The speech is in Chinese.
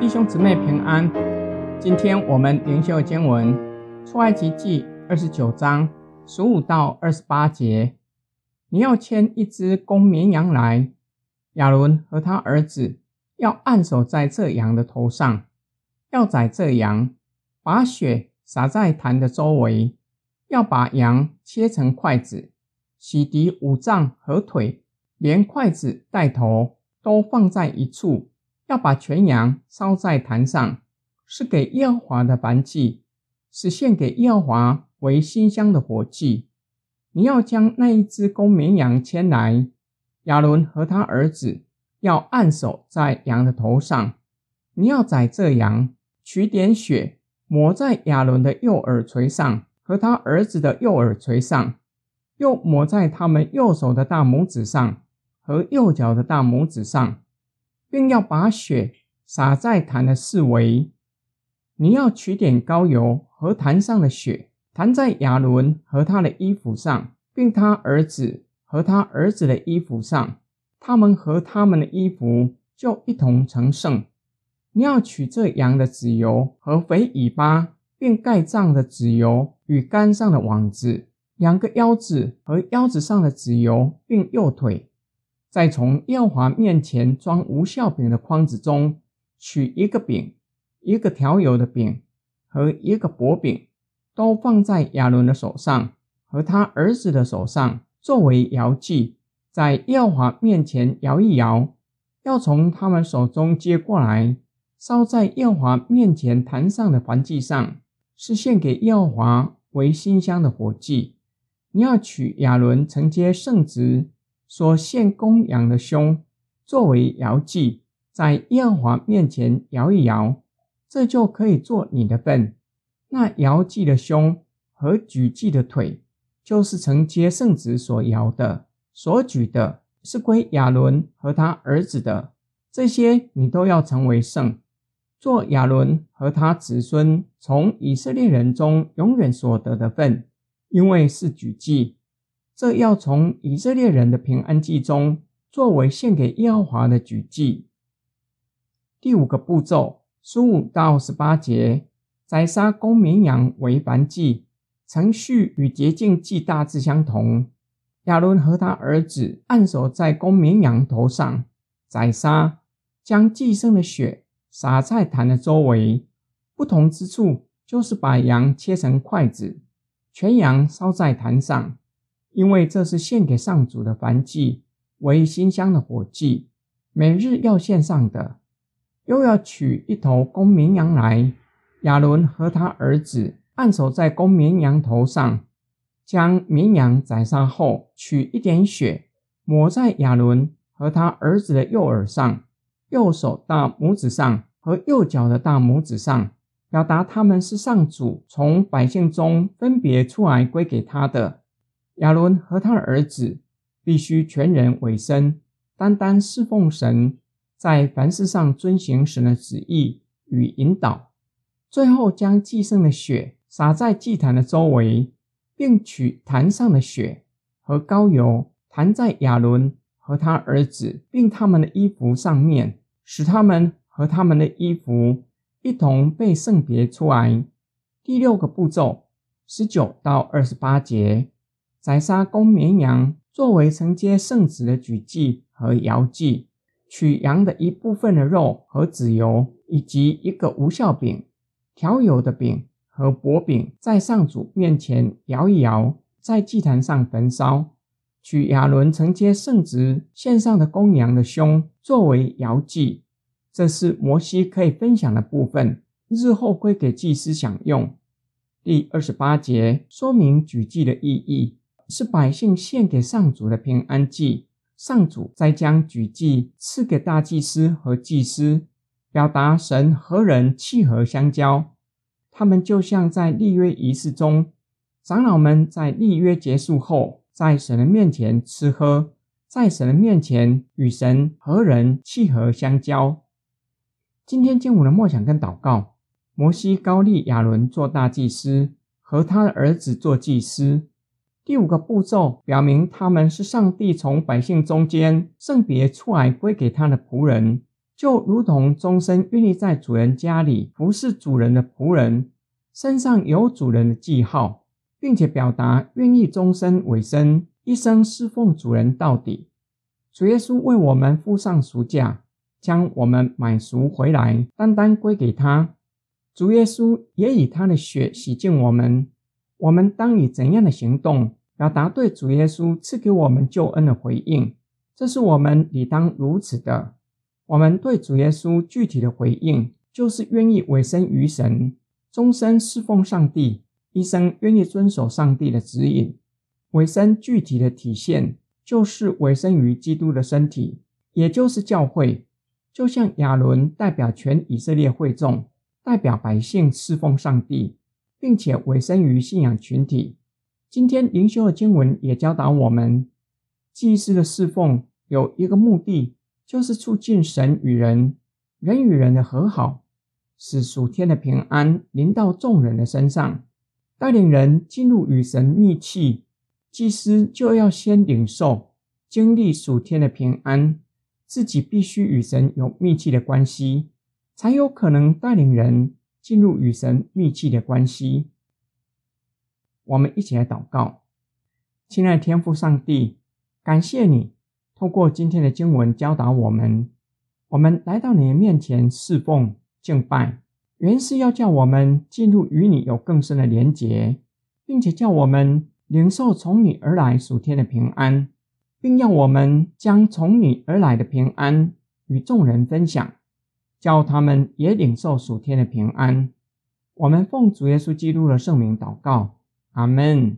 弟兄姊妹平安，今天我们灵修经文出埃及记二十九章十五到二十八节。你要牵一只公绵羊来，亚伦和他儿子要按手在这羊的头上，要宰这羊，把血洒在坛的周围。要把羊切成块子，洗涤五脏和腿，连筷子带头都放在一处。要把全羊烧在坛上，是给耶和华的燔祭，是献给耶和华为馨香的火祭。你要将那一只公绵羊牵来，亚伦和他儿子要按手在羊的头上。你要宰这羊，取点血抹在亚伦的右耳垂上。和他儿子的右耳垂上，又抹在他们右手的大拇指上和右脚的大拇指上，并要把血洒在坛的四围。你要取点膏油和坛上的血，弹在亚伦和他的衣服上，并他儿子和他儿子的衣服上，他们和他们的衣服就一同成圣。你要取这羊的脂油和肥尾巴。并盖脏的脂油与肝上的网子，两个腰子和腰子上的籽油，并右腿。再从耀华面前装无效饼的筐子中取一个饼，一个调油的饼和一个薄饼，都放在亚伦的手上和他儿子的手上，作为摇祭，在耀华面前摇一摇，要从他们手中接过来，烧在耀华面前坛上的燔祭上。是献给耀华为馨香的火祭。你要取亚伦承接圣职所献公羊的胸，作为摇祭，在耶和华面前摇一摇，这就可以做你的份。那摇祭的胸和举祭的腿，就是承接圣职所摇的，所举的是归亚伦和他儿子的。这些你都要成为圣。做亚伦和他子孙从以色列人中永远所得的份，因为是举祭，这要从以色列人的平安祭中作为献给耶和华的举祭。第五个步骤，十五到十八节，宰杀公绵羊为燔祭，程序与洁净祭大致相同。亚伦和他儿子按手在公绵羊头上，宰杀，将祭牲的血。洒在坛的周围，不同之处就是把羊切成块子，全羊烧在坛上，因为这是献给上主的燔祭，为馨香的火祭，每日要献上的。又要取一头公绵羊来，亚伦和他儿子按手在公绵羊头上，将绵羊宰杀后，取一点血抹在亚伦和他儿子的右耳上、右手大拇指上。和右脚的大拇指上，表达他们是上主从百姓中分别出来归给他的。亚伦和他的儿子必须全人委身，单单侍奉神，在凡事上遵行神的旨意与引导。最后将祭牲的血洒在祭坛的周围，并取坛上的血和膏油弹在亚伦和他儿子并他们的衣服上面，使他们。和他们的衣服一同被圣别出来。第六个步骤，十九到二十八节，宰杀公绵羊作为承接圣职的举祭和摇祭，取羊的一部分的肉和脂油，以及一个无效饼、调油的饼和薄饼，在上主面前摇一摇，在祭坛上焚烧。取亚伦承接圣职献上的公羊的胸，作为摇祭。这是摩西可以分享的部分，日后归给祭司享用。第二十八节说明举祭的意义，是百姓献给上主的平安祭，上主再将举祭赐给大祭司和祭司，表达神和人契合相交。他们就像在立约仪式中，长老们在立约结束后，在神的面前吃喝，在神的面前与神和人契合相交。今天经文的梦想跟祷告，摩西高利亚伦做大祭司，和他的儿子做祭司。第五个步骤表明他们是上帝从百姓中间圣别出来归给他的仆人，就如同终身愿意在主人家里服侍主人的仆人，身上有主人的记号，并且表达愿意终身委身，一生侍奉主人到底。主耶稣为我们付上赎价，将我们买赎回来，单单归给他。主耶稣也以他的血洗净我们。我们当以怎样的行动表达对主耶稣赐给我们救恩的回应？这是我们理当如此的。我们对主耶稣具体的回应，就是愿意委身于神，终身侍奉上帝，一生愿意遵守上帝的指引。委身具体的体现，就是委身于基督的身体，也就是教会。就像亚伦代表全以色列会众，代表百姓侍奉上帝。并且委身于信仰群体。今天灵修的经文也教导我们，祭司的侍奉有一个目的，就是促进神与人、人与人的和好，使属天的平安临到众人的身上，带领人进入与神密契。祭司就要先领受、经历属天的平安，自己必须与神有密切的关系，才有可能带领人。进入与神密切的关系，我们一起来祷告。亲爱的天父上帝，感谢你透过今天的经文教导我们，我们来到你的面前侍奉敬拜，原是要叫我们进入与你有更深的连结，并且叫我们领受从你而来属天的平安，并要我们将从你而来的平安与众人分享。叫他们也领受属天的平安。我们奉主耶稣基督的圣名祷告，阿门。